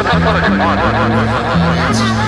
Oh, my God.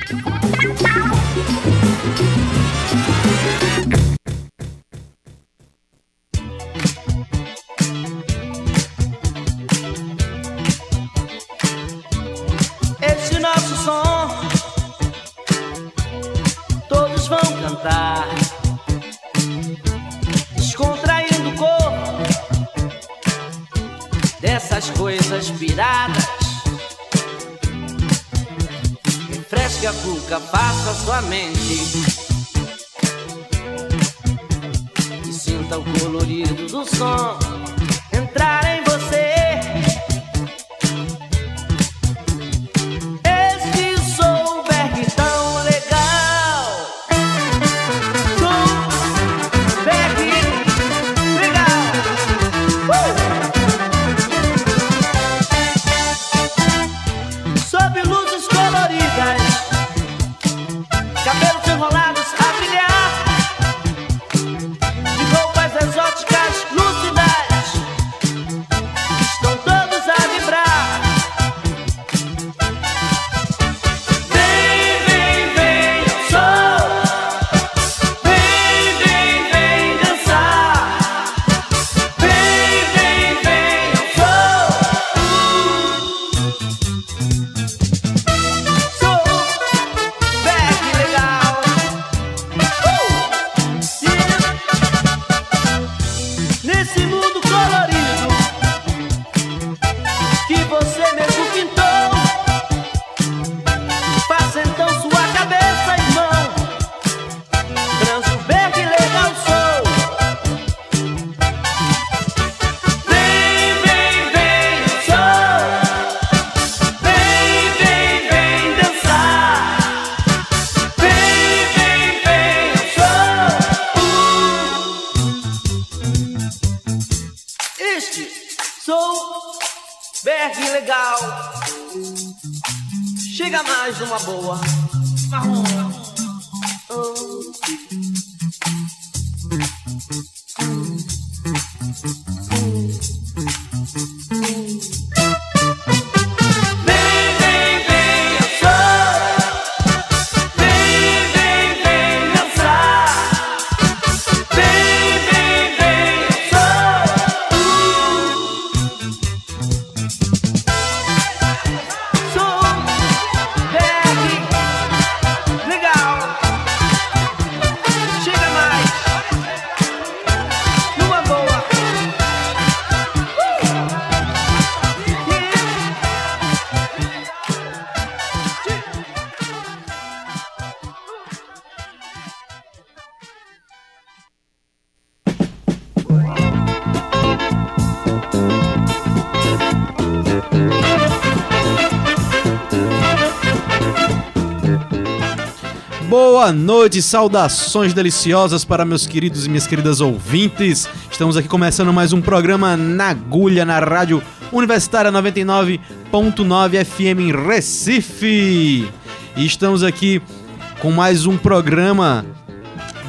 Cuca, faça sua mente. E sinta o colorido do som Boa noite, saudações deliciosas para meus queridos e minhas queridas ouvintes. Estamos aqui começando mais um programa na agulha na Rádio Universitária 99.9 FM em Recife. E estamos aqui com mais um programa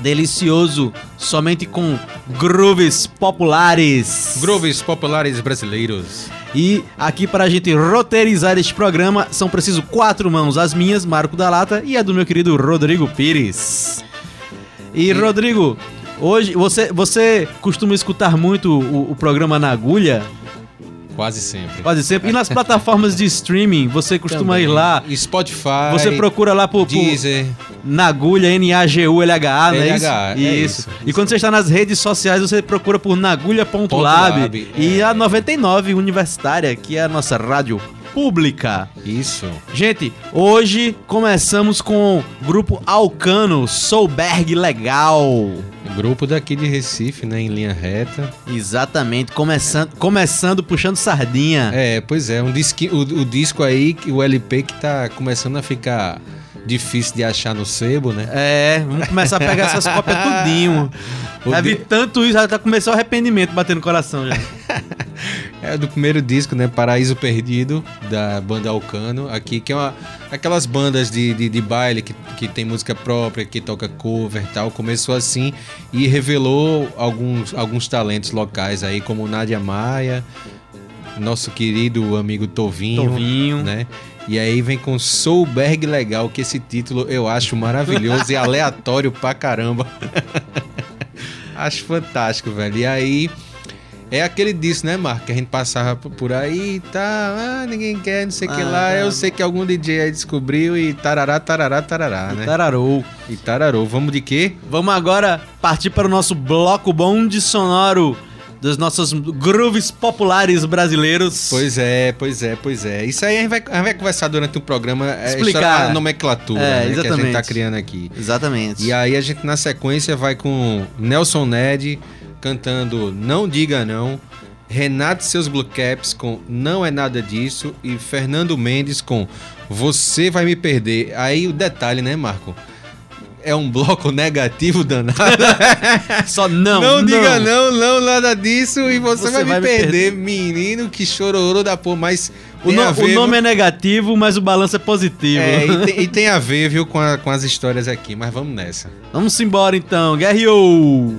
delicioso, somente com grooves populares. Grooves populares brasileiros. E aqui para a gente roteirizar este programa são preciso quatro mãos, as minhas, Marco da Lata, e a do meu querido Rodrigo Pires. E Rodrigo, hoje você, você costuma escutar muito o, o programa na agulha? Quase sempre. Quase sempre. E nas plataformas de streaming, você costuma Também. ir lá, Spotify. você procura lá por, por Deezer. na agulha, N-A-G-U-L-H-A, não é isso? É isso. isso. E quando você está nas redes sociais, você procura por nagulha.lab Lab, e é. a 99 Universitária, que é a nossa rádio pública. Isso. Gente, hoje começamos com o grupo Alcano, Souberg Legal. Grupo daqui de Recife, né? Em linha reta. Exatamente, começando, começando puxando sardinha. É, pois é, um disqui, o, o disco aí, o LP que tá começando a ficar difícil de achar no sebo, né? É, vamos começar a pegar essas cópias tudinho. Já vi di- tanto isso, já tá começando o arrependimento batendo no coração já. É do primeiro disco, né? Paraíso Perdido, da banda Alcano, aqui, que é uma, aquelas bandas de, de, de baile que, que tem música própria, que toca cover e tal. Começou assim e revelou alguns, alguns talentos locais aí, como Nádia Maia, nosso querido amigo Tovinho, Tovinho. né? E aí vem com Soulberg Legal, que esse título eu acho maravilhoso e aleatório pra caramba. acho fantástico, velho. E aí é aquele disso, né, Marco? Que a gente passava por aí e tá, ah, ninguém quer, não sei o que Ah, lá. tá. Eu sei que algum DJ aí descobriu e tarará, tarará, tarará, né? Tararou. E tararou. Vamos de quê? Vamos agora partir para o nosso bloco bonde sonoro dos nossos grooves populares brasileiros. Pois é, pois é, pois é. Isso aí a gente vai, a gente vai conversar durante o programa. é, Explicar. a nomenclatura É, né, que a gente tá criando aqui. Exatamente. E aí a gente na sequência vai com Nelson Ned cantando Não Diga Não, Renato e seus Blue Caps com Não é Nada Disso e Fernando Mendes com Você Vai Me Perder. Aí o detalhe, né, Marco? É um bloco negativo danado. Só não, Não, diga não, não, nada disso e você, vai, me vai me perder. Menino, que chororô da porra, mas O, no- a o ver, nome viu? é negativo, mas o balanço é positivo. É, e, tem, e tem a ver, viu, com, a- com as histórias aqui, mas vamos nessa. Vamos embora então, Guerreou!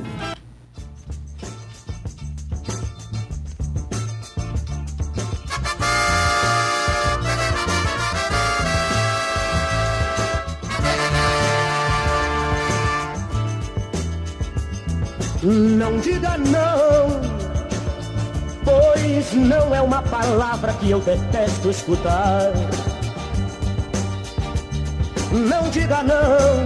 Não diga não, pois não é uma palavra que eu detesto escutar. Não diga não,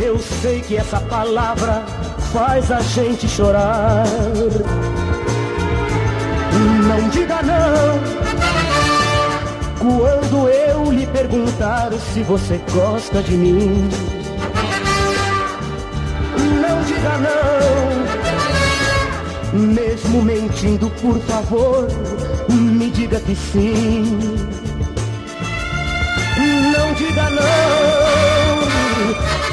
eu sei que essa palavra faz a gente chorar. Não diga não, quando eu lhe perguntar se você gosta de mim. Mesmo mentindo, por favor, me diga que sim. Não diga não,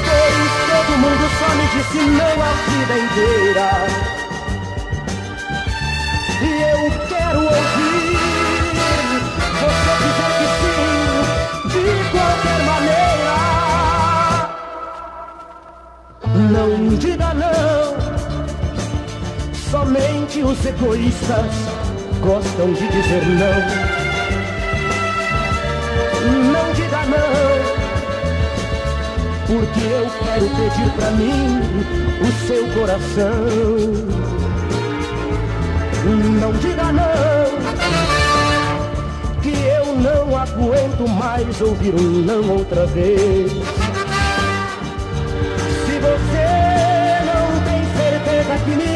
pois todo mundo só me disse não a vida inteira. E eu quero ouvir você dizer que sim, de qualquer maneira. Não diga não, somente os egoístas gostam de dizer não. Não diga não, porque eu quero pedir pra mim o seu coração. Não diga não, que eu não aguento mais ouvir um não outra vez. Se você não tem certeza que me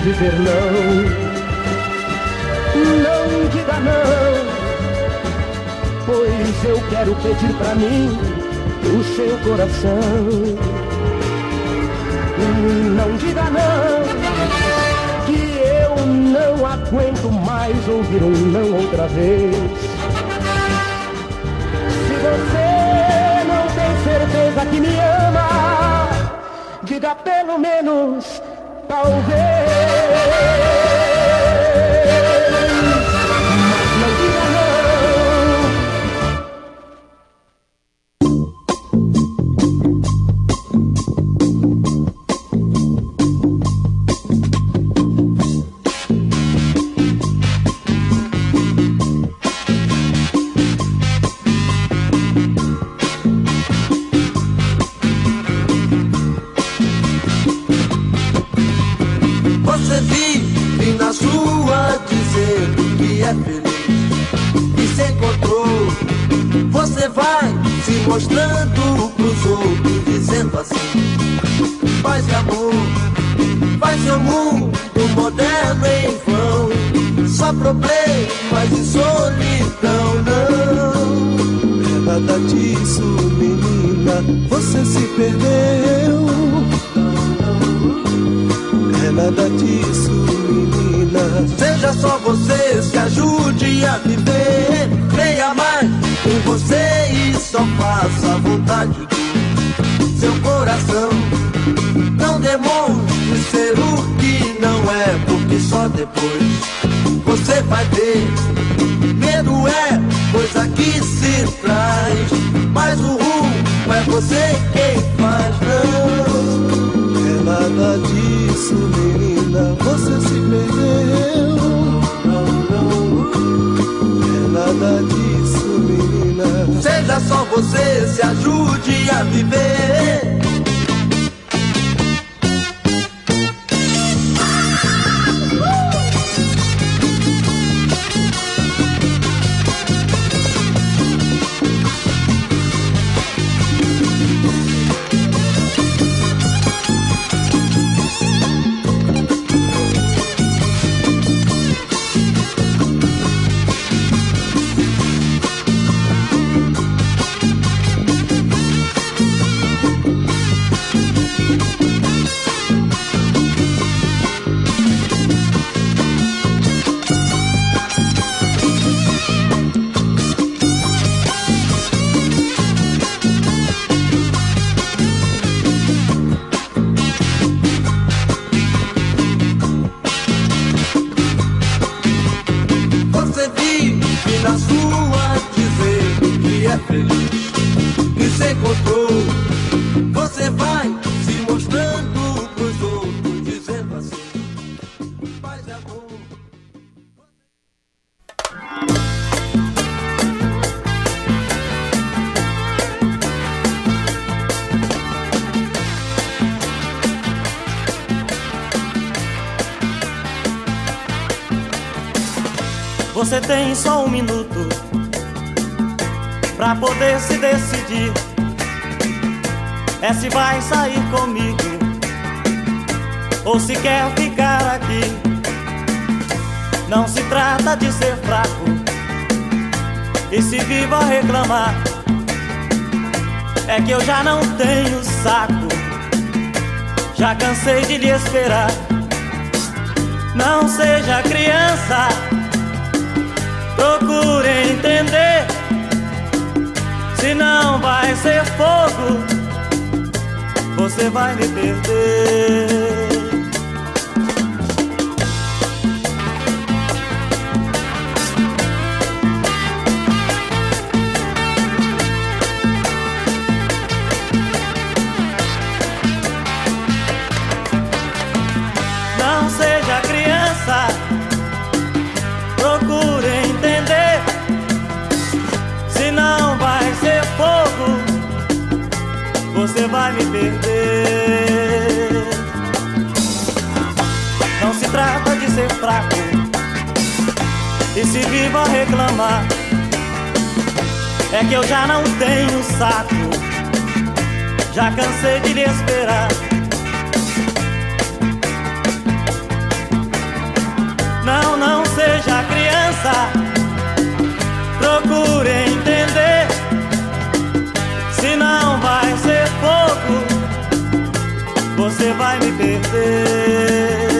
dizer não. Não diga não, pois eu quero pedir pra mim o seu coração. Não diga não, que eu não aguento mais ouvir um não outra vez. Se você não tem certeza que me ama, diga pelo menos talvez. Mas Você vive na sua dizendo que é feliz e se encontrou. Você vai se mostrando pros outros dizendo assim: paz e amor, faz seu mundo moderno em vão. Só problemas e solidão, não. É nada disso, menina, você se perdeu. Nada disso, menina. Seja só você, se ajude a viver. Creia mais em você e só faça a vontade do seu coração. Não demonstre ser o que não é, porque só depois você vai ver. Medo é coisa que se traz, mas o rumo é você quem faz, não. É nada disso, menina, você se perdeu. É nada disso, menina. Seja só você, se ajude a viver. Tem só um minuto pra poder se decidir. É se vai sair comigo ou se quer ficar aqui. Não se trata de ser fraco e se viva reclamar. É que eu já não tenho saco, já cansei de lhe esperar. Não seja criança. Procure entender, senão vai ser fogo, você vai me perder. Se viva a reclamar. É que eu já não tenho saco, já cansei de lhe esperar. Não, não seja criança. Procure entender. Senão vai ser fogo. Você vai me perder.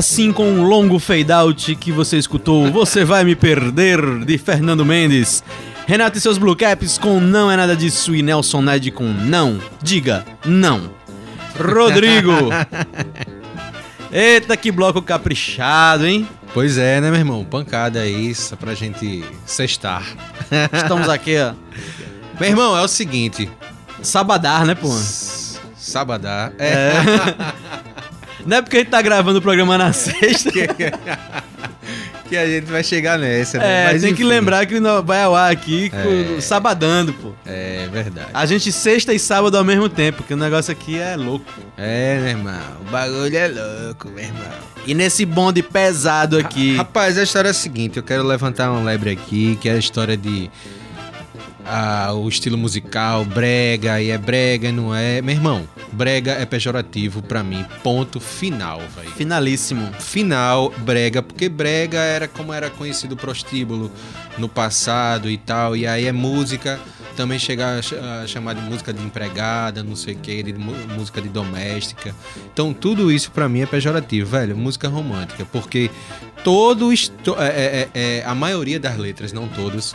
Assim com um longo fade out que você escutou Você Vai Me Perder, de Fernando Mendes. Renato e seus Blue Caps com Não É Nada Disso e Nelson Ned com Não. Diga Não. Rodrigo. Eita, que bloco caprichado, hein? Pois é, né, meu irmão? Pancada aí, só pra gente sextar. Estamos aqui, ó. Meu irmão, é o seguinte. Sabadar, né, pô? Sabadar. É. É. Não é porque a gente tá gravando o programa na sexta. que a gente vai chegar nessa, né? É, Mas, tem que enfim. lembrar que vai ao ar aqui com- sabadando, pô. É verdade. A gente sexta e sábado ao mesmo tempo, que o negócio aqui é louco. É, meu irmão. O bagulho é louco, meu irmão. E nesse bonde pesado aqui. Rapaz, a história é a seguinte, eu quero levantar uma lebre aqui, que é a história de o estilo musical, brega, e é brega, e não é. Meu irmão, brega é pejorativo pra mim, ponto final, velho. Finalíssimo. Final, brega, porque brega era como era conhecido o prostíbulo no passado e tal, e aí é música, também chegar a ch- a chamar de música de empregada, não sei o que, de música de doméstica. Então tudo isso pra mim é pejorativo, velho, música romântica, porque todo é, é, é, é, a maioria das letras, não todas,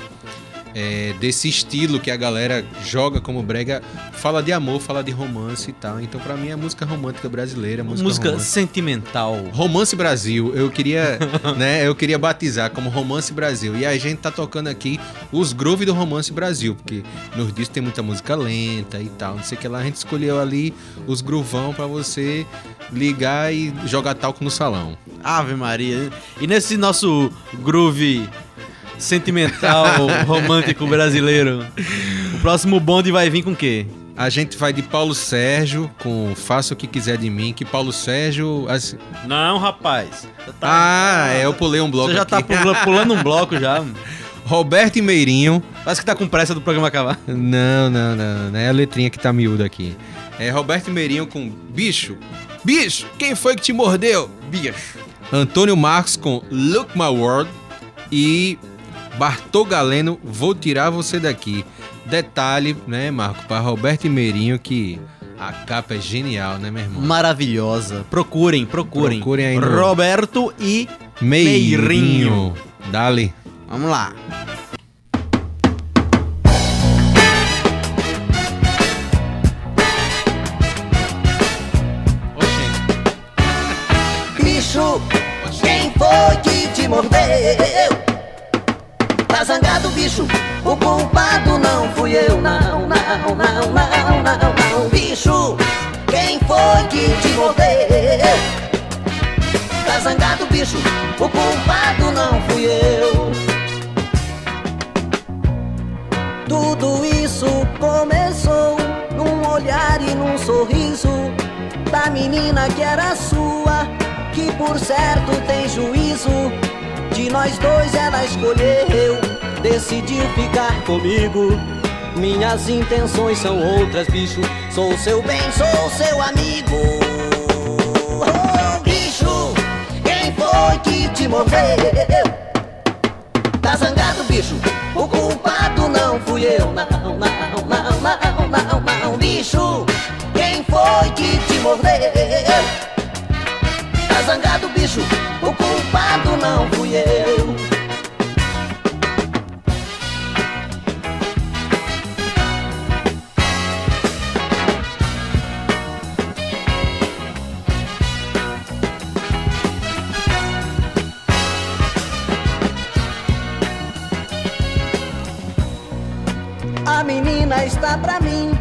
é, desse estilo que a galera joga como brega, fala de amor, fala de romance e tal. Então pra mim é música romântica brasileira, música, Música romântica. sentimental. Romance Brasil, eu queria, né, eu queria batizar como Romance Brasil. E a gente tá tocando aqui os grooves do Romance Brasil, porque nos discos tem muita música lenta e tal, não sei o que lá. A gente escolheu ali os groovão pra você ligar e jogar talco no salão. Ave Maria. E nesse nosso groove sentimental, romântico brasileiro, o próximo bonde vai vir com o quê? A gente vai de Paulo Sérgio com Faça o que quiser de mim, que Paulo Sérgio. assim- Não, rapaz. Tá- Ah, é, eu pulei um bloco Você já aqui. tá pula- pulando um bloco já. Roberto e Meirinho. Parece que tá com pressa do programa acabar. Não, não, não, não é a letrinha que tá miúda aqui. É Roberto Meirinho com Bicho. Bicho, quem foi que te mordeu? Bicho. Antônio Marcos com Look My World. E Bartol Galeno, Vou Tirar Você Daqui. Detalhe, né, Marco, para Roberto Meirinho que a capa é genial, né, meu irmão? Maravilhosa. Procurem, procurem. Procurem no- Roberto e Meirinho. Meirinho. Dali. Vamos lá. Bicho? O culpado não fui eu, não, não, não, não, não, não. Bicho, quem foi que te mordeu? Tá zangado, bicho? O culpado não fui eu. Tudo isso começou num olhar e num sorriso da menina que era sua, que por certo tem juízo. De nós dois ela escolheu, decidiu ficar comigo. Minhas intenções são outras, bicho. Sou seu bem, sou seu amigo. Oh, bicho, quem foi que te mordeu? Tá zangado, bicho? O culpado não fui eu, não, não, não, não, não, não, bicho. Quem foi que te mordeu? Tá zangado, bicho? O culpado não fui eu. Está pra mim,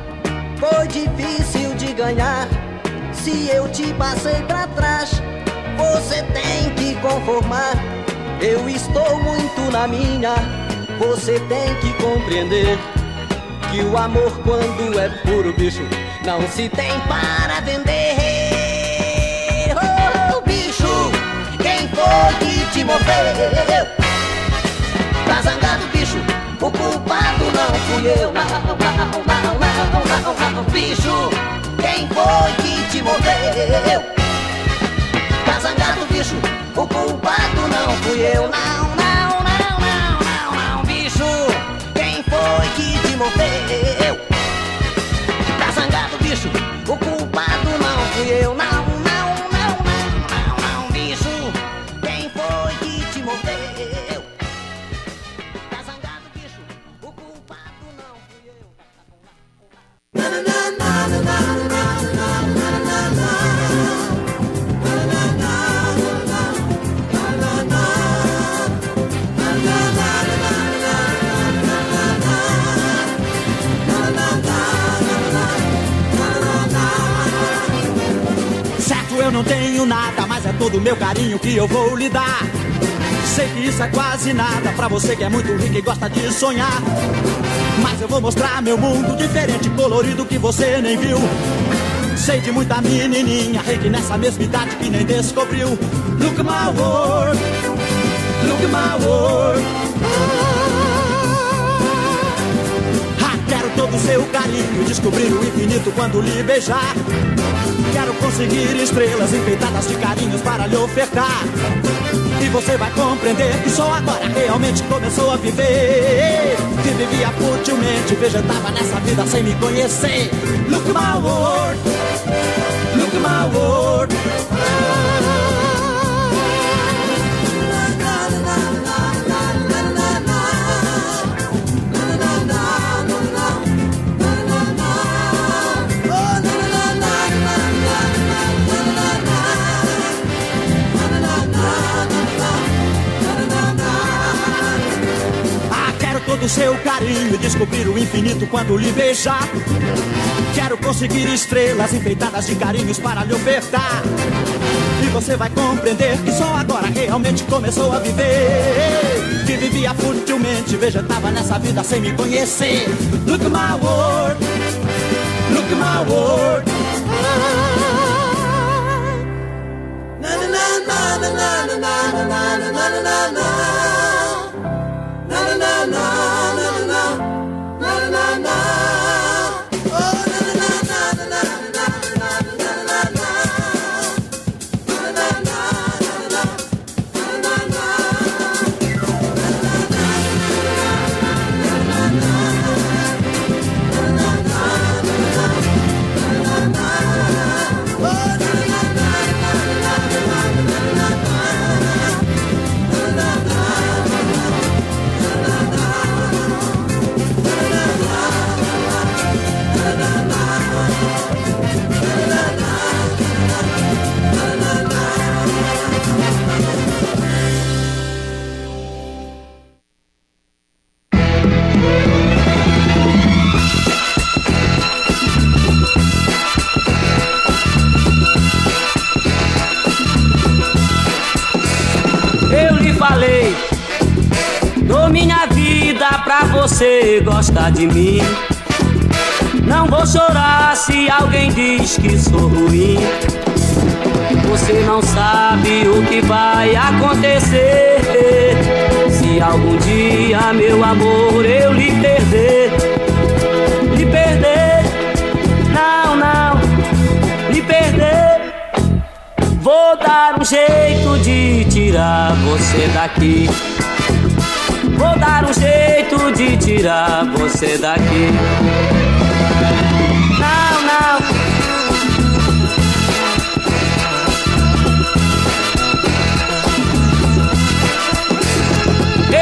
foi difícil de ganhar. Se eu te passei pra trás, você tem que conformar. Eu estou muito na minha, você tem que compreender que o amor, quando é puro, bicho, não se tem para vender. Oh, bicho, quem foi que te moveu? Tá zangado, bicho? O culpado não fui eu, não, não, não, não, não, não, bicho. Quem foi que te moveu? Tá zangado, bicho? O culpado não fui eu, não, não, não, não, não, não, bicho. Quem foi que te moveu? Tá zangado, bicho? O culpado não fui eu, não, não tenho nada, mas é todo o meu carinho que eu vou lhe dar. Sei que isso é quase nada pra você que é muito rico e gosta de sonhar. Mas eu vou mostrar meu mundo diferente, colorido que você nem viu. Sei de muita menininha, rica nessa mesma idade que nem descobriu. Look my world, look my world. Todo o seu carinho descobrir o infinito quando lhe beijar. Quero conseguir estrelas enfeitadas de carinhos para lhe ofertar. E você vai compreender que só agora realmente começou a viver. Que vivia futilmente, vegetava nessa vida sem me conhecer. Look my world, look my world. Seu carinho e descobrir o infinito quando lhe beijar. Quero conseguir estrelas enfeitadas de carinhos para lhe ofertar. E você vai compreender que só agora realmente começou a viver. Que vivia futilmente, vegetava nessa vida sem me conhecer. Look my world, look my world. Na na na na na na na na na na na na. Eu gostar de mim. Não vou chorar se alguém diz que sou ruim. Você não sabe o que vai acontecer. Se algum dia, meu amor, eu lhe perder. Lhe perder, não, não, lhe perder. Vou dar um jeito de tirar você daqui. Dar um jeito de tirar você daqui. Não, não.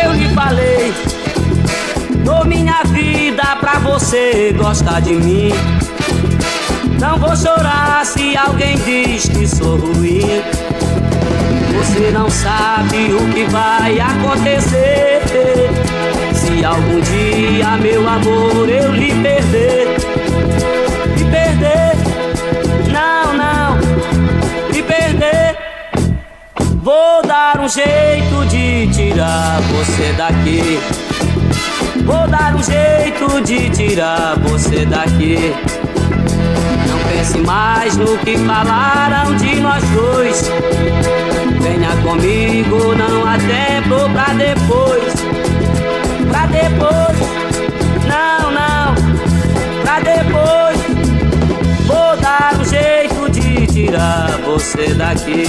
Eu lhe falei, dou minha vida pra você gostar de mim. Não vou chorar se alguém diz que sou ruim. Você não sabe o que vai acontecer. Se algum dia, meu amor, eu lhe perder. Lhe perder, não, não, lhe perder. Vou dar um jeito de tirar você daqui. Vou dar um jeito de tirar você daqui. Não pense mais no que falaram de nós dois. Comigo, não há tempo pra depois. Pra depois, não, não, pra depois. Vou dar um jeito de tirar você daqui.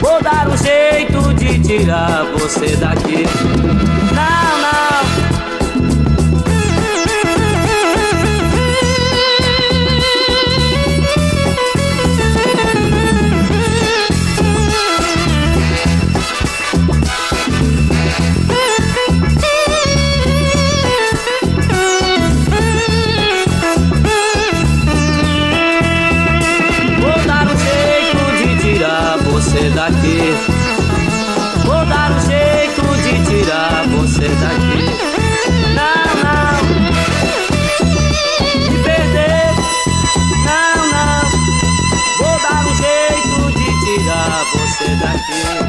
Vou dar um jeito de tirar você daqui. Não, não. Vou dar um jeito de tirar você daqui. Não, não. Me perder. Não, não. Vou dar um jeito de tirar você daqui.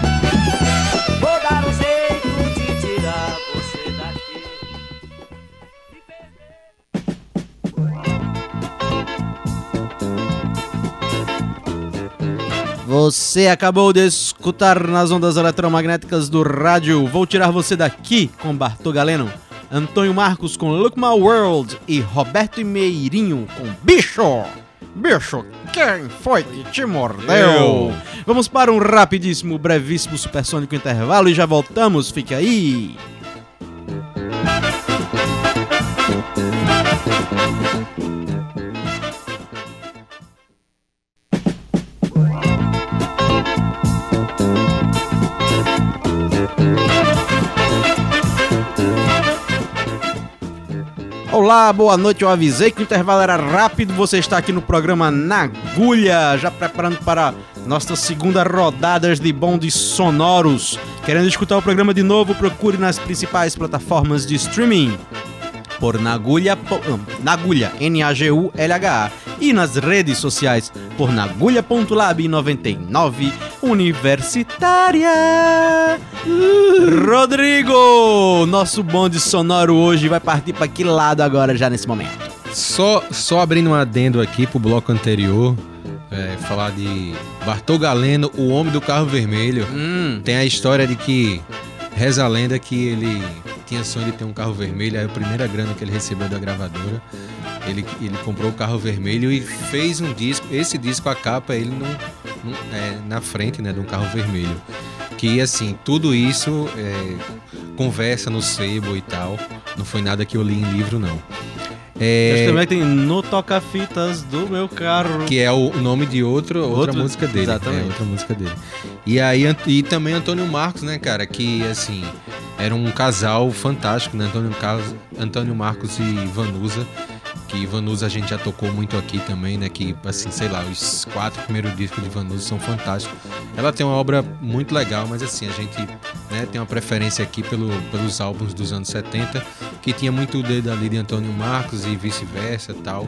Acabou de escutar nas ondas eletromagnéticas do rádio. Vou tirar você daqui com Bartô Galeno, Antônio Marcos com Look My World e Roberto Meirinho com Bicho. Bicho, quem foi que te mordeu? Eu. Vamos para um rapidíssimo, brevíssimo, supersônico intervalo e já voltamos. Fique aí. Olá, boa noite. Eu avisei que o intervalo era rápido. Você está aqui no programa Na Agulha, já preparando para nossa segunda rodada de bondes sonoros. Querendo escutar o programa de novo? Procure nas principais plataformas de streaming por Nagulha, Nagulha, N-A-G-U-L-H-A. E nas redes sociais por Nagulha.lab99 Universitária. Rodrigo, nosso bonde sonoro hoje vai partir para que lado agora já nesse momento? Só, só abrindo um adendo aqui pro bloco anterior, é, falar de Bartol Galeno, o homem do carro vermelho. Hum, Tem a história de que reza a lenda que ele tinha sonho de ter um carro vermelho, aí a primeira grana que ele recebeu da gravadora, ele, ele comprou o carro vermelho e fez um disco, esse disco, a capa, ele num- é, na frente né, de um carro vermelho. Que assim, tudo isso é, conversa no sebo e tal. Não foi nada que eu li em livro, não. É, Acho também tem No Toca Fitas do meu carro. que é o nome de outro, outra Outro- música dele. exatamente. É, outra música dele. E aí e também Antônio Marcos, né, cara, que assim, era um casal fantástico, né, Antônio Carlos, Antônio Marcos e Vanusa, que Vanusa a gente já tocou muito aqui também, né, que assim, sei lá, os quatro primeiros discos de Vanusa são fantásticos. Ela tem uma obra muito legal, mas assim, a gente, né, tem uma preferência aqui pelo, pelos álbuns dos anos 70, que tinha muito o dedo ali de Antônio Marcos e vice-versa, tal.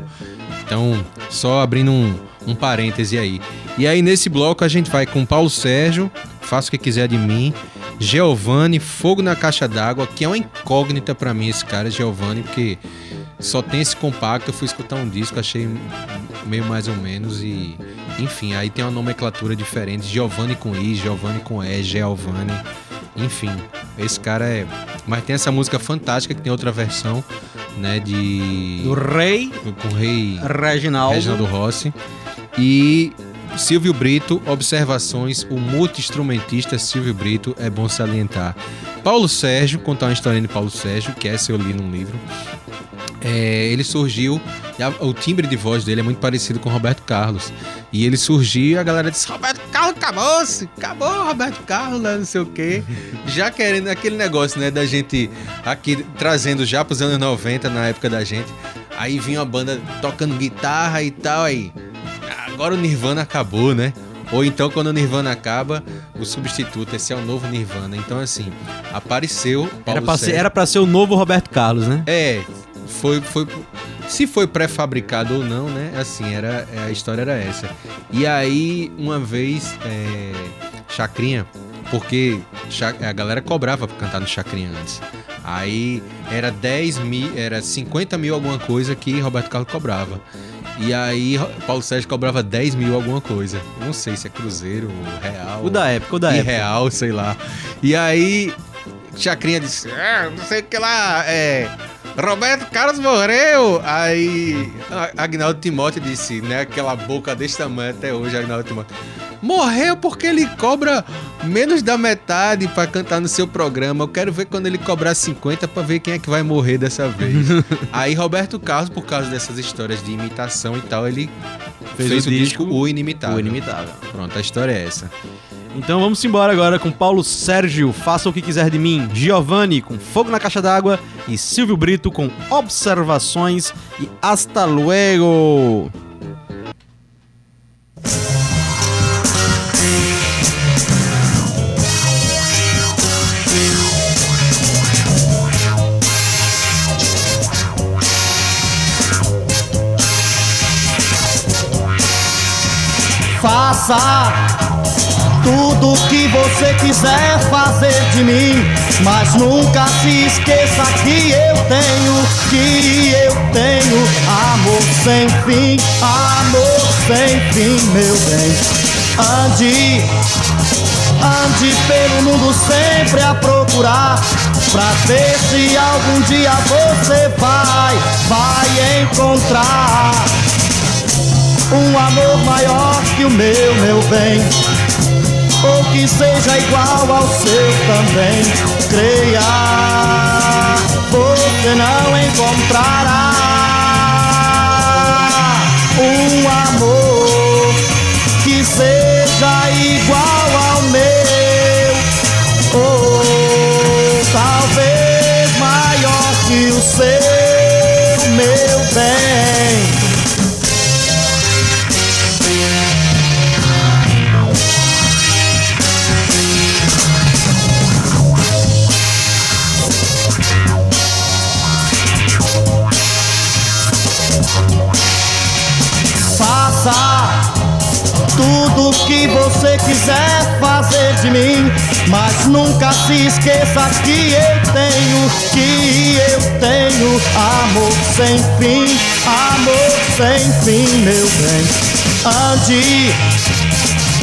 Então, só abrindo um, um parêntese aí. E aí, nesse bloco, a gente vai com Paulo Sérgio, Faça o que quiser de mim, Giovanni, Fogo na Caixa d'Água, que é uma incógnita pra mim esse cara, Giovanni, porque só tem esse compacto. Eu fui escutar um disco, achei meio mais ou menos e. Enfim, aí tem uma nomenclatura diferente. Giovanni com I, Giovanni com E, Giovanni. Enfim, esse cara é. Mas tem essa música fantástica que tem outra versão, né? De. Do Rei Com o rei Reginaldo. Reginaldo Rossi. E Silvio Brito, observações, o multi-instrumentista Silvio Brito, é bom salientar. Paulo Sérgio, contar uma historinha de Paulo Sérgio, que essa eu li num livro. É, ele surgiu, a- o timbre de voz dele é muito parecido com o Roberto Carlos. E ele surgiu e a galera disse: Roberto Carlos acabou-se, acabou Roberto Carlos, não sei o quê. Já querendo aquele negócio, né, da gente aqui trazendo já pros anos 90, na época da gente. Aí vinha uma banda tocando guitarra e tal, aí. Agora o Nirvana acabou, né? Ou então, quando o Nirvana acaba, o substituto, esse é o novo Nirvana. Então, assim, apareceu. Paulo Era pra, ser, era pra ser o novo Roberto Carlos, né? É, foi, foi. Se foi pré-fabricado ou não, né? Assim, era, a história era essa. E aí, uma vez, é, Chacrinha, porque a galera cobrava pra cantar no Chacrinha antes. Aí era 10 mil, era 50 mil alguma coisa que Roberto Carlos cobrava. E aí Paulo Sérgio cobrava 10 mil alguma coisa. Não sei se é cruzeiro, real. O da época, o da época. real, sei lá. E aí, Chacrinha disse: é, não sei o que lá, é. Roberto Carlos morreu! Aí, Agnaldo Timóteo disse, né? Aquela boca desse tamanho até hoje, Agnaldo Timóteo. Morreu porque ele cobra menos da metade pra cantar no seu programa. Eu quero ver quando ele cobrar 50 pra ver quem é que vai morrer dessa vez. Aí, Roberto Carlos, por causa dessas histórias de imitação e tal, ele Fez fez, o o, disco disco O Inimitável. O Inimitável. Pronto, a história é essa. Então vamos embora agora com Paulo Sérgio, Faça o que quiser de mim, Giovanni com Fogo na Caixa d'Água. E Silvio Brito com Observações. E Hasta Luego. Faça tudo que você quiser fazer de mim, mas nunca se esqueça que eu tenho, que eu tenho amor sem fim, amor sem fim, meu bem. Ande, ande pelo mundo sempre a procurar Pra ver se algum dia você vai, vai encontrar Um amor maior que o meu, meu bem Ou que seja igual ao seu também. Creia, você não encontrará Um amor que seja igual ao meu. Ou talvez maior que o seu, você quiser fazer de mim, mas nunca se esqueça que eu tenho, que eu tenho amor sem fim, amor sem fim, meu bem. Ande,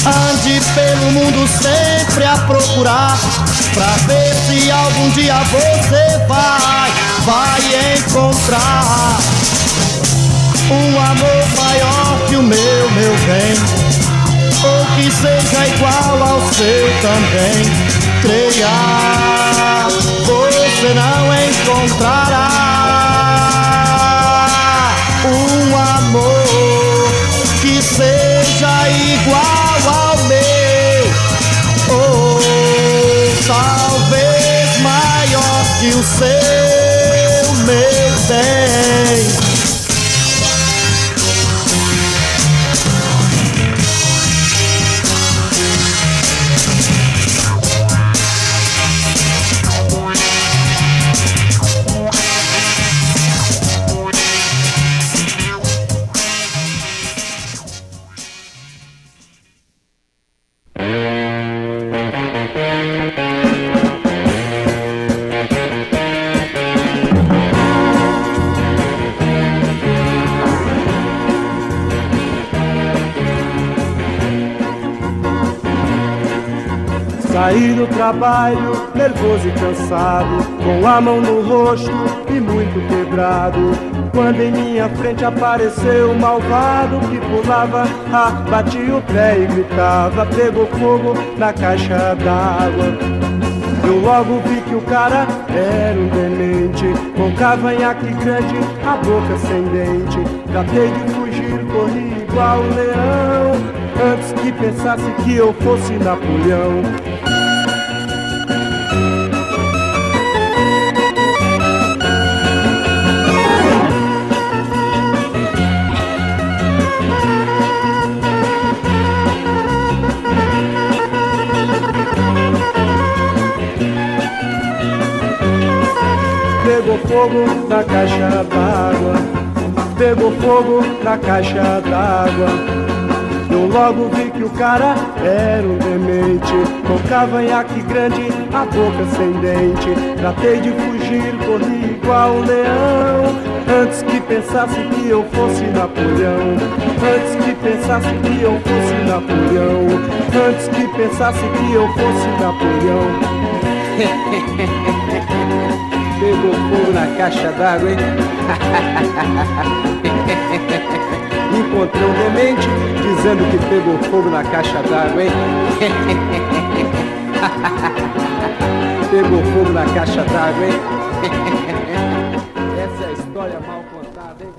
ande pelo mundo sempre a procurar, pra ver se algum dia você vai, vai encontrar um amor maior que o meu, meu bem, que seja igual ao seu também. Creia, você não encontrará um amor que seja igual ao meu, ou talvez maior que o seu, meu bem. Saí do trabalho, nervoso e cansado, com a mão no rosto e muito quebrado. Quando em minha frente apareceu um malvado que pulava, ah, batia o pé e gritava, pegou fogo na caixa d'água. Eu logo vi que o cara era um demente Com cavanhaque grande, a boca sem dente Tratei de fugir, corri igual um leão Antes que pensasse que eu fosse Napoleão fogo na caixa d'água. Pegou fogo na caixa d'água. Eu logo vi que o cara era um demente. Com cavanhaque grande, a boca sem dente. Tratei de fugir, corri igual um leão. Antes que pensasse que eu fosse Napoleão. Antes que pensasse que eu fosse Napoleão. Antes que pensasse que eu fosse Napoleão Pegou fogo na caixa d'água, hein? Encontrei um demente dizendo que pegou fogo na caixa d'água, hein? pegou fogo na caixa d'água, hein? Essa é a história mal contada, hein?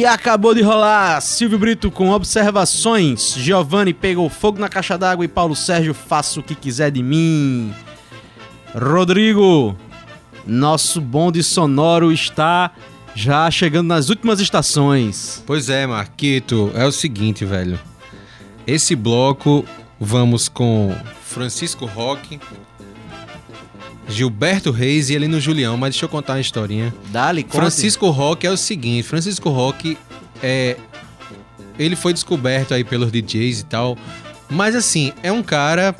E acabou de rolar Silvio Brito com observações. Giovanni pegou fogo na caixa d'água e Paulo Sérgio faça o que quiser de mim. Rodrigo, nosso bonde sonoro está já chegando nas últimas estações. Pois é, Marquito, é o seguinte, velho. Esse bloco vamos com Francisco Roque, Gilberto Reis e Elino Julião, mas deixa eu contar uma historinha. Dali, conte. Francisco Roque é o seguinte, Francisco Roque é ele foi descoberto aí pelos DJs e tal, mas assim, é um cara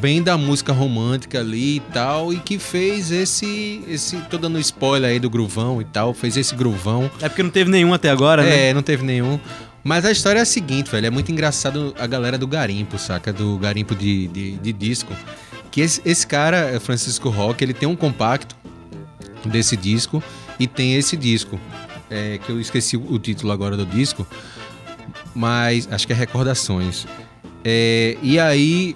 bem da música romântica ali e tal e que fez esse esse tô dando spoiler aí do gruvão e tal, fez esse gruvão. É porque não teve nenhum até agora, né? É, não teve nenhum. Mas a história é a seguinte, velho. É muito engraçado a galera do garimpo, saca? Do garimpo de, de, de disco. Que esse, esse cara, Francisco Roque, ele tem um compacto desse disco e tem esse disco. é, que eu esqueci o título agora do disco. Mas acho que é Recordações. É, e aí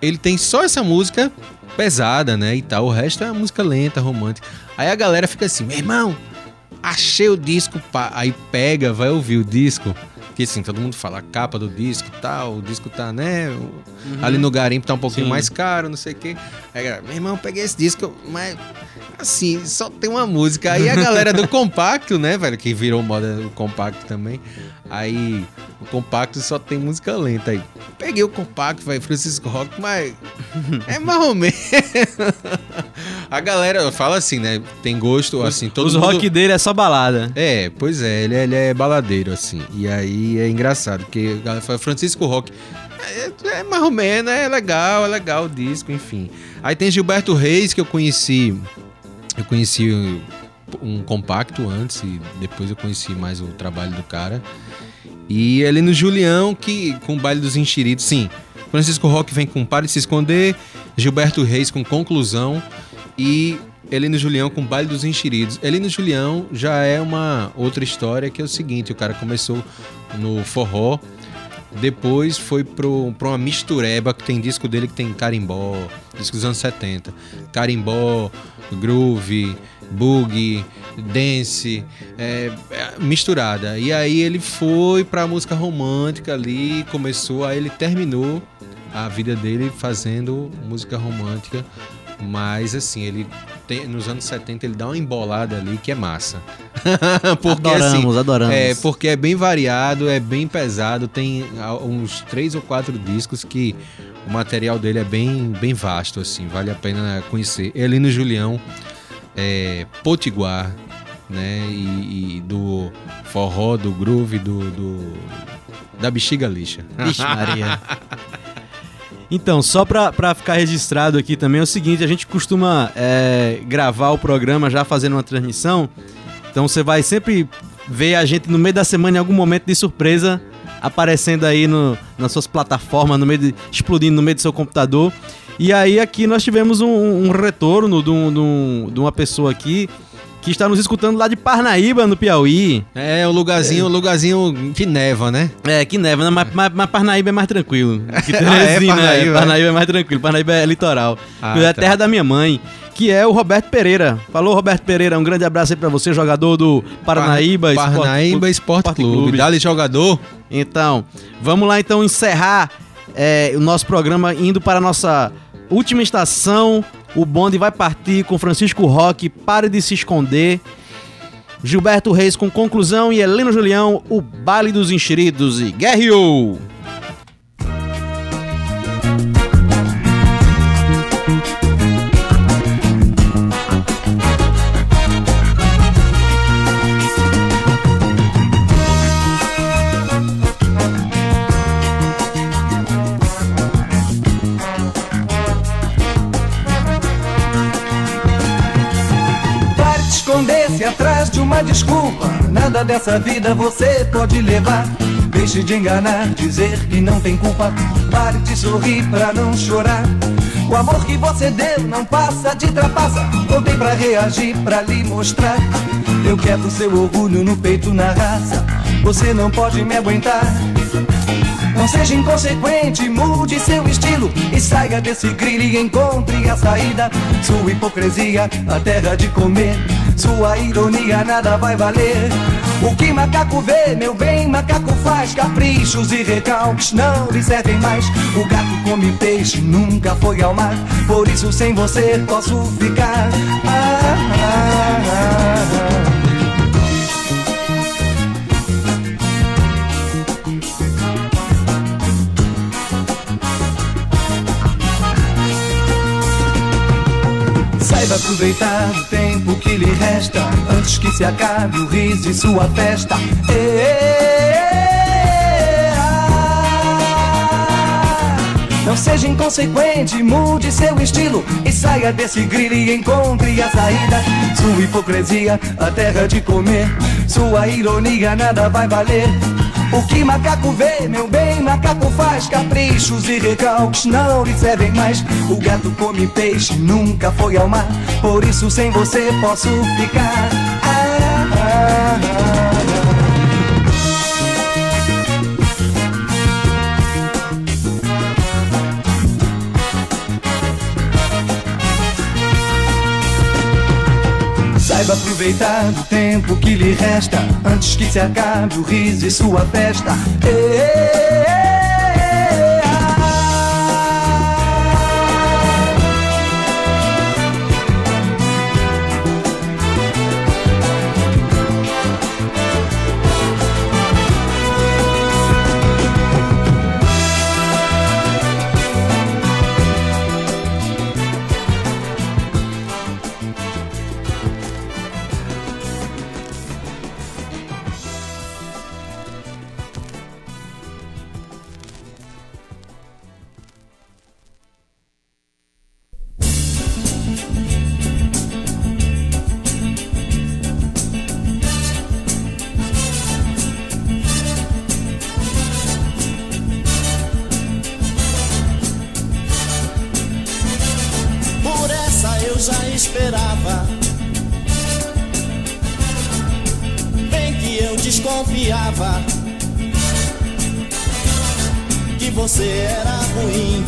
ele tem só essa música pesada, né? E tal. O resto é música lenta, romântica. Aí a galera fica assim, meu irmão, achei o disco, pá. Aí pega, vai ouvir o disco. Que assim, todo mundo fala a capa do disco e tal, o disco tá, né? o- Ali no garimpo tá um pouquinho Sim. mais caro, não sei o quê. Aí, meu irmão, peguei esse disco, mas assim, só tem uma música. Aí a galera do compacto, né, velho, que virou moda o compacto também. Aí o compacto só tem música lenta aí. Peguei o compacto, velho, Francisco Rock, mas é mais ou menos. A galera fala assim, né? Tem gosto, assim, todo Os mundo... rock dele é só balada. É, pois é, ele, é- ele é baladeiro, assim. E aí é engraçado, porque a galera fala Francisco Rock. É, é mais ou menos, é legal, é legal o disco, enfim. Aí tem Gilberto Reis, que eu conheci. Eu conheci um compacto antes e depois eu conheci mais o trabalho do cara. E ele no Julião, que com o baile dos enxeridos, sim. Francisco Roque vem com Pare de se esconder, Gilberto Reis com Conclusão e Heleno Julião com Baile dos Enxeridos. Heleno Julião já é uma outra história que é o seguinte, o cara começou no forró Depois foi pro, uma mistureba que tem disco dele que tem carimbó, disco dos anos 70. Carimbó, groove, boogie, dance, é, é, misturada. E aí ele foi pra música romântica ali, começou, aí ele terminou a vida dele fazendo música romântica. Mas assim, ele tem- nos anos 70 ele dá uma embolada ali que é massa. porque, Adoramos, assim, adoramos. É, porque é bem variado, é bem pesado, tem uns três ou quatro discos que o material dele é bem, bem vasto, assim, vale a pena conhecer. Elino Julião, é, Potiguar, né? E, e do forró, do groove, do, do- da bexiga lixa. Vixe, Maria. Então, só pra ficar registrado aqui também é o seguinte, a gente costuma é, gravar o programa já fazendo uma transmissão, então você vai sempre ver a gente no meio da semana em algum momento de surpresa aparecendo aí no, nas suas plataformas, no meio de, explodindo no meio do seu computador. E aí aqui nós tivemos um, um retorno de, um- de um- de uma pessoa aqui que está nos escutando lá de Parnaíba, no Piauí. É, um lugarzinho, um lugarzinho que neva, né? É, que neva, né? mas, mas, mas Parnaíba é mais tranquilo. Que Ah, é? Teresina, Parnaíba, é, Parnaíba é mais tranquilo. Parnaíba é litoral. Ah, é a tá. terra da minha mãe, que é o Roberto Pereira. Falou, Roberto Pereira, um grande abraço aí pra você, jogador do Parnaíba Esporte Parnaíba Esporte Esporte Clube. Clube. Dali jogador. Então, vamos lá então encerrar é, o nosso programa indo para a nossa última estação. O bonde vai partir com Francisco Roque, Pare de se esconder. Gilberto Reis com conclusão e Heleno Julião, o baile dos enxeridos e Guerreou! Desculpa. Nada dessa vida você pode levar. Deixe de enganar, dizer que não tem culpa. Pare de sorrir pra não chorar. O amor que você deu não passa de trapaça. Voltei pra reagir, pra lhe mostrar. Eu quero seu orgulho no peito, na raça. Você não pode me aguentar. Não seja inconsequente, mude seu estilo e saia desse grilho e encontre a saída. Sua hipocrisia, a terra de comer. Sua ironia, nada vai valer. O que macaco vê, meu bem, macaco faz. Caprichos e recalques não lhe servem mais. O gato come peixe, nunca foi ao mar. Por isso, sem você, posso ficar. Ah, ah, ah, aproveitar o tempo que lhe resta Antes que se acabe o riso e sua festa. Não seja inconsequente, mude seu estilo E saia desse grilho e encontre a saída. Sua hipocrisia, a terra de comer. Sua ironia, nada vai valer o que macaco vê, meu bem, macaco faz Caprichos e recalques não lhe servem mais. O gato come peixe, nunca foi ao mar Por isso sem você posso ficar. Ah, ah, ah, Saiba aproveitar o tempo que lhe resta Antes que se acabe o riso e sua festa Ê, ah. Já esperava. Bem que eu desconfiava. você era ruim,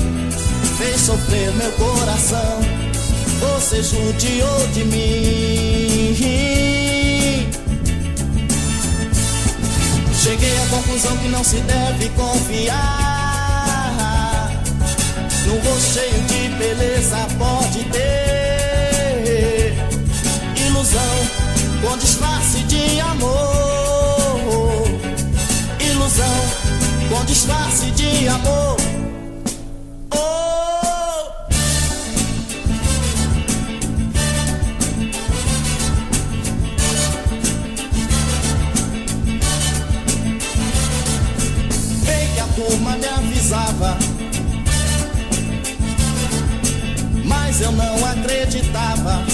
fez sofrer meu coração. Você judiou de mim. Cheguei à conclusão que não se deve confiar. Num rosto cheio de beleza pode ter ilusão com disfarce de amor. Ilusão com disfarce de amor. Oh. Que a turma me avisava, mas eu não acreditava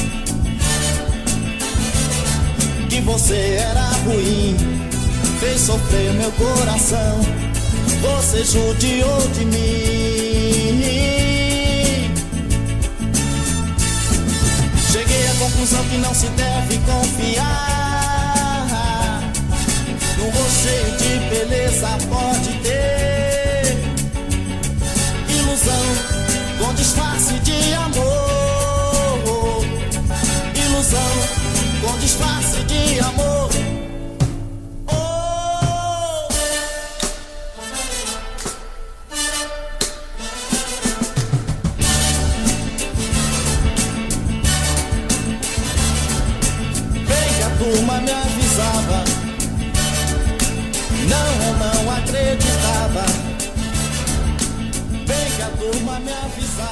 você era ruim, fez sofrer meu coração, você judiou de mim. Cheguei à conclusão que não se deve confiar. Num rocheio de beleza pode ter ilusão com disfarce de amor. Ilusão com disfarce de amor. Turma me avisava. Não, eu não acreditava. Bem que a turma me avisava.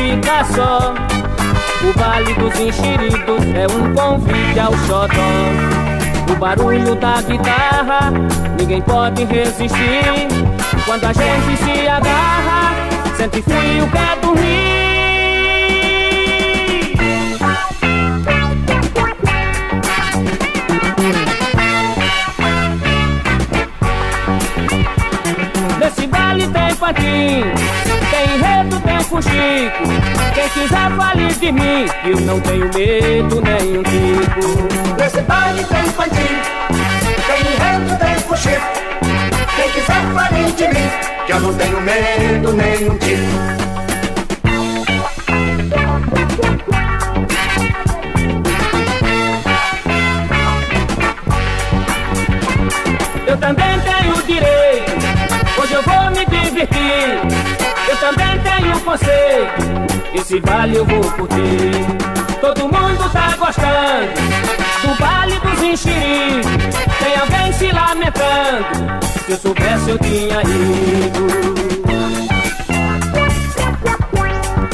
Fica só. O Vale dos Enxeridos é um convite ao xodó. O barulho da guitarra ninguém pode resistir. Quando a gente se agarra, sente frio, quer dormir. Nesse vale tem patim, enredo, tem fuxico. Quem quiser fale de mim, eu não tenho medo nenhum tipo. Nesse baile tem pantinho, tem enredo, tem fuxico. Quem quiser fale de mim, que eu não tenho medo nenhum tipo. Eu também tenho direito, hoje eu vou me divertir. Também tenho conceito, esse vale eu vou curtir. Todo mundo tá gostando do vale dos enxeridos. Tem alguém se lamentando, se eu soubesse eu tinha ido.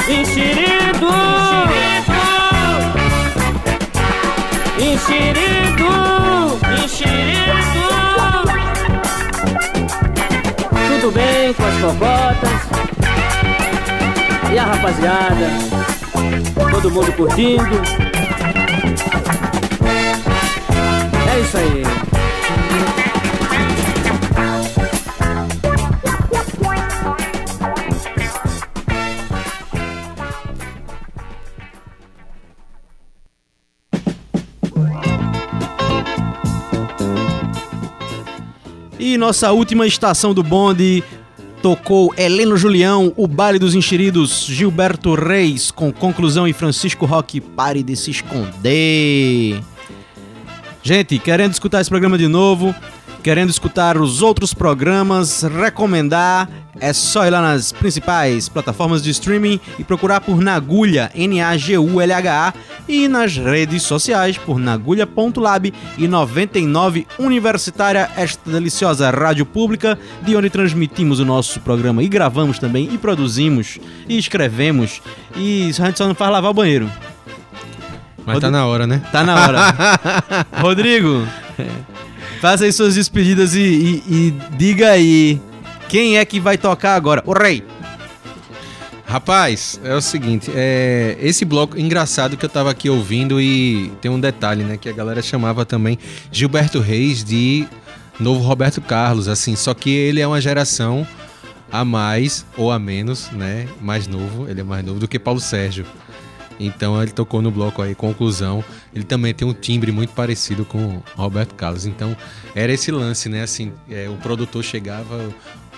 Enxerido, enxerido, enxerido. Tudo bem com as cocotas e a rapaziada, todo mundo curtindo. É isso aí. E nossa última estação do bonde tocou Heleno Julião, O Baile dos Enxeridos, Gilberto Reis, com conclusão e Francisco Roque, Pare de se esconder. Gente, querendo escutar esse programa de novo, querendo escutar os outros programas, recomendar, é só ir lá nas principais plataformas de streaming e procurar por Nagulha, N-A-G-U-L-H-A, e nas redes sociais por nagulha.lab e 99 Universitária, esta deliciosa rádio pública, de onde transmitimos o nosso programa e gravamos também, e produzimos, e escrevemos, e a gente só não faz lavar o banheiro. Mas tá na hora, né? Tá na hora. Rodrigo, faça aí suas despedidas e, e- e diga aí quem é que vai tocar agora. O rei. Rapaz, é o seguinte, é, esse bloco engraçado que eu tava aqui ouvindo e tem um detalhe, né, que a galera chamava também Gilberto Reis de novo Roberto Carlos, assim, só que ele é uma geração a mais ou a menos, né, mais novo, ele é mais novo do que Paulo Sérgio. Então ele tocou no bloco aí, conclusão. Ele também tem um timbre muito parecido com Roberto Carlos. Então era esse lance, né? Assim, é, o produtor chegava,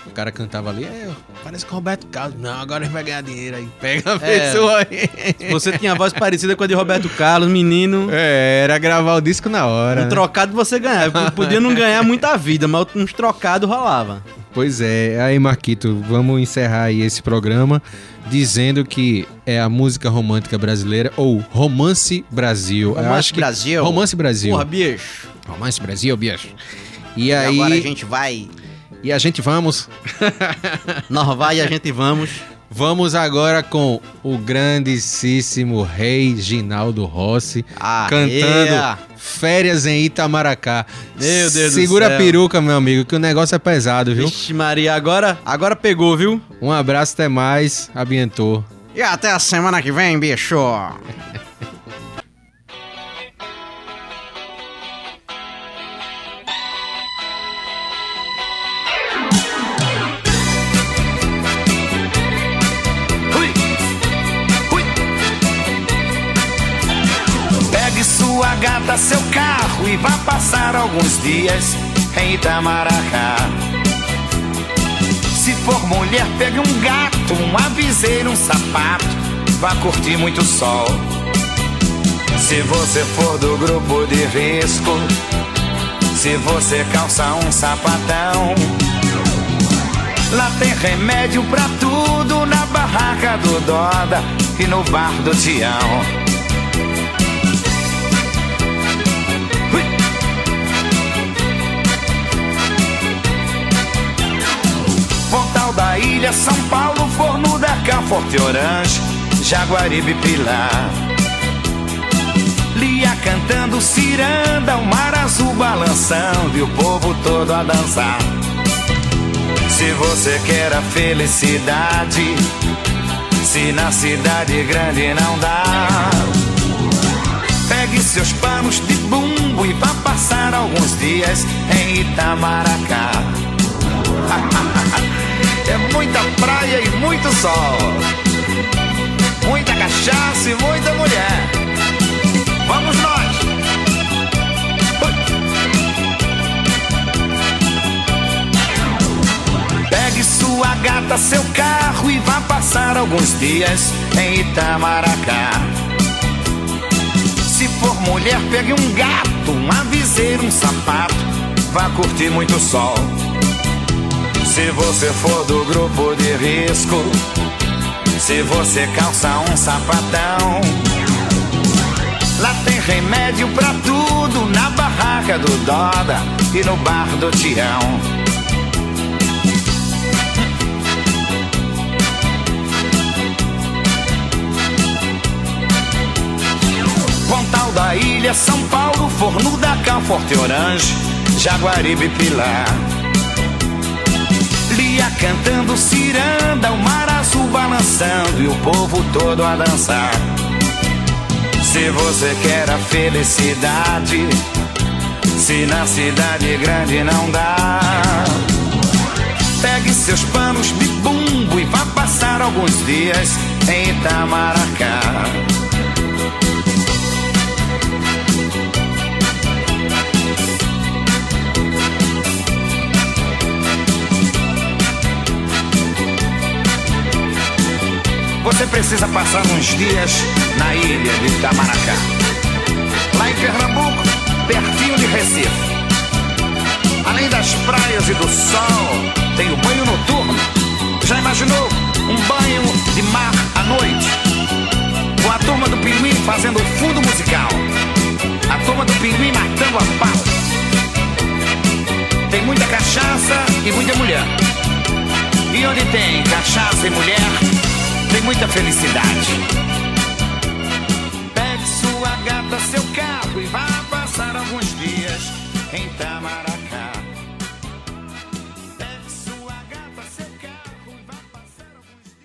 o cara cantava ali, é, parece com Roberto Carlos. Não, agora ele vai ganhar dinheiro aí. Pega a É. pessoa aí. Você tinha a voz parecida com a de Roberto Carlos, menino. É, era gravar o disco na hora. Um né? trocado você ganhava. Podia não ganhar muita vida, mas uns trocados rolava. Pois é, aí Marquito, vamos encerrar aí esse programa dizendo que é a música romântica brasileira ou Romance Brasil. Romance Brasil? Romance Brasil. Porra, bicho. Romance Brasil, bicho. E E aí agora a gente vai. E a gente vamos Nós vai e a gente vamos. Vamos agora com o grandíssimo rei Ginaldo Rossi Ah, cantando yeah. Férias em Itamaracá. Meu Deus do Segura céu. a peruca, meu amigo, que o negócio é pesado, viu? Vixe, Maria, agora, agora pegou, viu? Um abraço, até mais, abientou. E até a semana que vem, bicho. gata, seu carro e vá passar alguns dias em Itamaracá. Se for mulher, pegue um gato, um aviseiro, um sapato, vá curtir muito sol. Se você for do grupo de risco, se você calça um sapatão, lá tem remédio pra tudo na barraca do Doda e no bar do Tião. Ilha, São Paulo, Forno da Cá, Forte Orange, Jaguaribe Pilar. Lia cantando ciranda, o mar azul balançando e o povo todo a dançar. Se você quer a felicidade, se na cidade grande não dá, pegue seus panos de bumbo e vá passar alguns dias em Itamaracá. É muita praia e muito sol. Muita cachaça e muita mulher. Vamos nós! Pegue sua gata, seu carro e vá passar alguns dias em Itamaracá. Se for mulher, pegue um gato, um aviseiro, um sapato, vá curtir muito sol. Se você for do grupo de risco, se você calça um sapatão, lá tem remédio pra tudo na barraca do Doda e no bar do Tião. Pontal da Ilha, São Paulo, Forno da Cá, Forte Orange, Jaguaribe Pilar. Cantando ciranda, o mar azul balançando e o povo todo a dançar. Se você quer a felicidade, se na cidade grande não dá, pegue seus panos de bumbo e vá passar alguns dias em Itamaracá. Você precisa passar uns dias na ilha de Itamaracá. Lá em Pernambuco, pertinho de Recife. Além das praias e do sol, tem o banho noturno. Já imaginou um banho de mar à noite? Com a turma do Pinguim fazendo fundo musical. A turma do Pinguim matando a pau. Tem muita cachaça e muita mulher. E onde tem cachaça e mulher, tem muita felicidade. Pegue sua gata, seu carro e vá passar alguns dias em Tamaracá. Sua gata, seu carro e vá passar alguns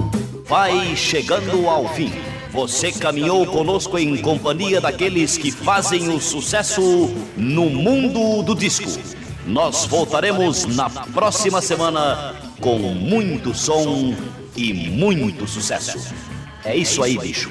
dias. Vai chegando ao fim. Você caminhou conosco em companhia daqueles que fazem o sucesso no mundo do disco. Nós voltaremos na próxima semana com muito som e muito sucesso. É isso aí, bicho.